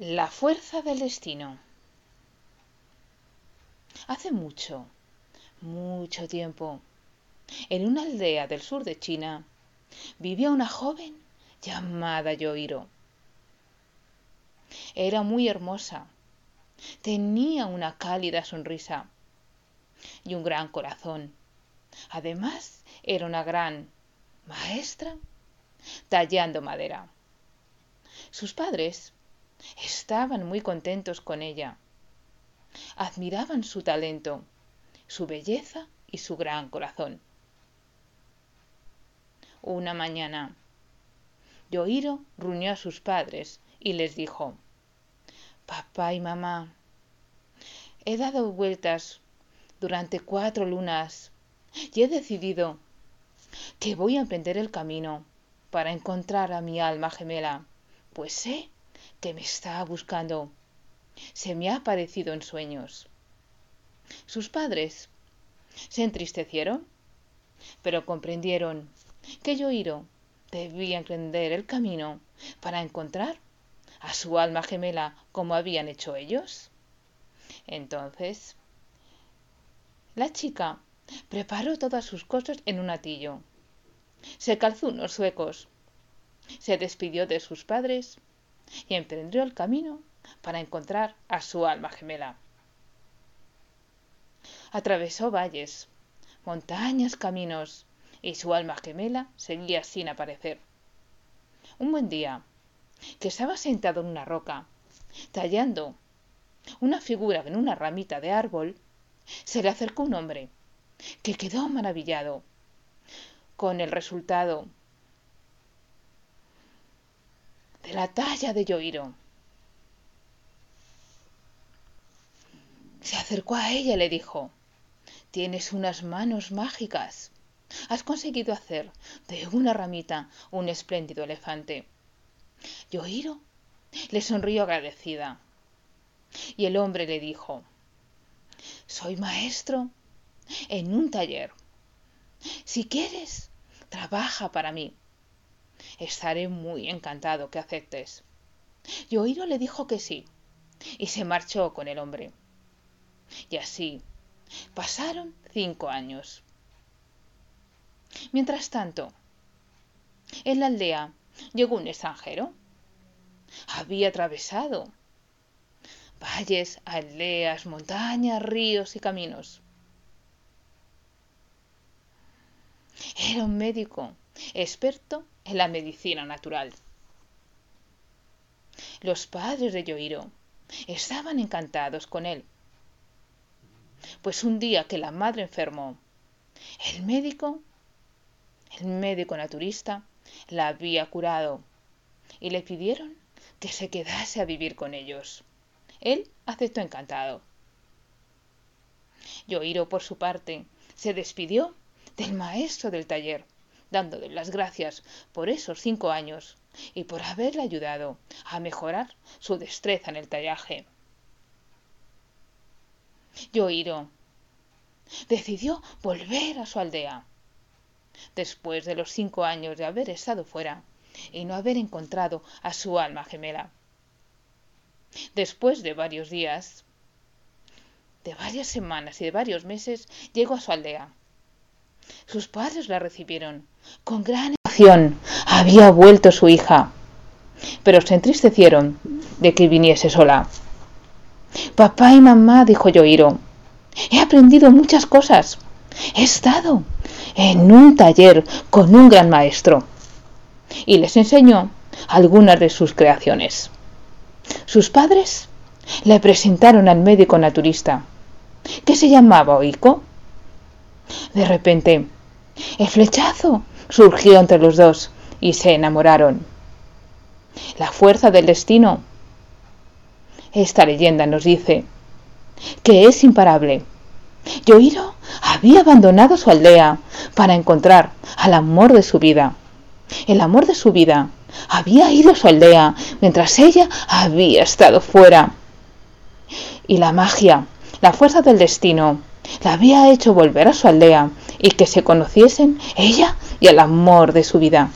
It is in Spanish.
La fuerza del destino. Hace mucho, mucho tiempo, en una aldea del sur de China, vivía una joven llamada Yoiro. Era muy hermosa, tenía una cálida sonrisa y un gran corazón. Además, era una gran maestra tallando madera. Sus padres Estaban muy contentos con ella. Admiraban su talento, su belleza y su gran corazón. Una mañana, Yohiro reunió a sus padres y les dijo, Papá y mamá, he dado vueltas durante cuatro lunas y he decidido que voy a emprender el camino para encontrar a mi alma gemela, pues sé que me está buscando. Se me ha aparecido en sueños. Sus padres se entristecieron, pero comprendieron que Yoiro debía emprender el camino para encontrar a su alma gemela como habían hecho ellos. Entonces, la chica preparó todas sus cosas en un atillo. Se calzó unos suecos, se despidió de sus padres y emprendió el camino para encontrar a su alma gemela. Atravesó valles, montañas, caminos, y su alma gemela seguía sin aparecer. Un buen día, que estaba sentado en una roca, tallando una figura en una ramita de árbol, se le acercó un hombre, que quedó maravillado con el resultado de la talla de Yoiro. Se acercó a ella y le dijo, tienes unas manos mágicas. Has conseguido hacer de una ramita un espléndido elefante. Yoiro le sonrió agradecida. Y el hombre le dijo, soy maestro en un taller. Si quieres, trabaja para mí. Estaré muy encantado que aceptes. Yoiro le dijo que sí, y se marchó con el hombre. Y así pasaron cinco años. Mientras tanto, en la aldea llegó un extranjero. Había atravesado valles, aldeas, montañas, ríos y caminos. Era un médico experto en la medicina natural. Los padres de Yoiro estaban encantados con él, pues un día que la madre enfermó, el médico, el médico naturista, la había curado y le pidieron que se quedase a vivir con ellos. Él aceptó encantado. Yoiro, por su parte, se despidió del maestro del taller dándole las gracias por esos cinco años y por haberle ayudado a mejorar su destreza en el tallaje. Yoiro decidió volver a su aldea. Después de los cinco años de haber estado fuera y no haber encontrado a su alma gemela. Después de varios días, de varias semanas y de varios meses, llegó a su aldea sus padres la recibieron con gran emoción. Había vuelto su hija, pero se entristecieron de que viniese sola. Papá y mamá, dijo Yoiro, he aprendido muchas cosas. He estado en un taller con un gran maestro y les enseñó algunas de sus creaciones. Sus padres le presentaron al médico naturista, que se llamaba Oiko, de repente, el flechazo surgió entre los dos y se enamoraron. La fuerza del destino. Esta leyenda nos dice que es imparable. Yoiro había abandonado su aldea para encontrar al amor de su vida. El amor de su vida había ido a su aldea mientras ella había estado fuera. Y la magia, la fuerza del destino, la había hecho volver a su aldea y que se conociesen ella y el amor de su vida.